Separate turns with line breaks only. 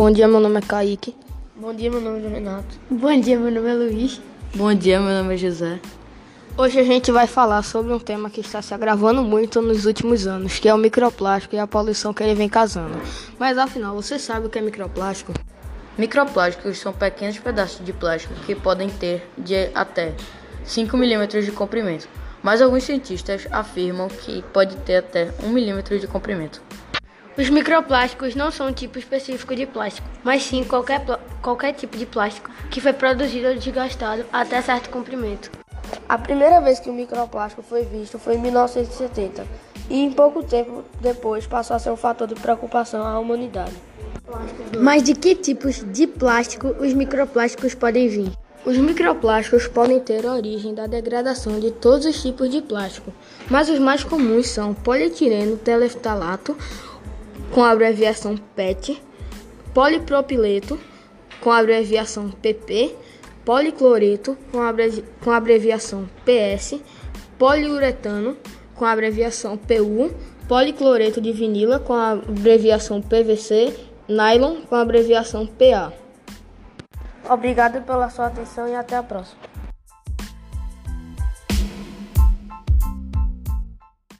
Bom dia, meu nome é Kaique.
Bom dia, meu nome é Renato.
Bom dia, meu nome é Luiz.
Bom dia, meu nome é José.
Hoje a gente vai falar sobre um tema que está se agravando muito nos últimos anos, que é o microplástico e a poluição que ele vem causando. Mas afinal, você sabe o que é microplástico?
Microplásticos são pequenos pedaços de plástico que podem ter de até 5 milímetros de comprimento, mas alguns cientistas afirmam que pode ter até 1 milímetro de comprimento.
Os microplásticos não são um tipo específico de plástico, mas sim qualquer, qualquer tipo de plástico que foi produzido ou desgastado até certo comprimento.
A primeira vez que o microplástico foi visto foi em 1970 e em pouco tempo depois passou a ser um fator de preocupação à humanidade.
Mas de que tipos de plástico os microplásticos podem vir?
Os microplásticos podem ter origem da degradação de todos os tipos de plástico, mas os mais comuns são polietileno teleftalato, com a abreviação PET, polipropileto, com a abreviação PP, policloreto, com a, com a abreviação PS, poliuretano, com a abreviação PU, policloreto de vinila, com a abreviação PVC, nylon, com a abreviação PA.
Obrigado pela sua atenção e até a próxima.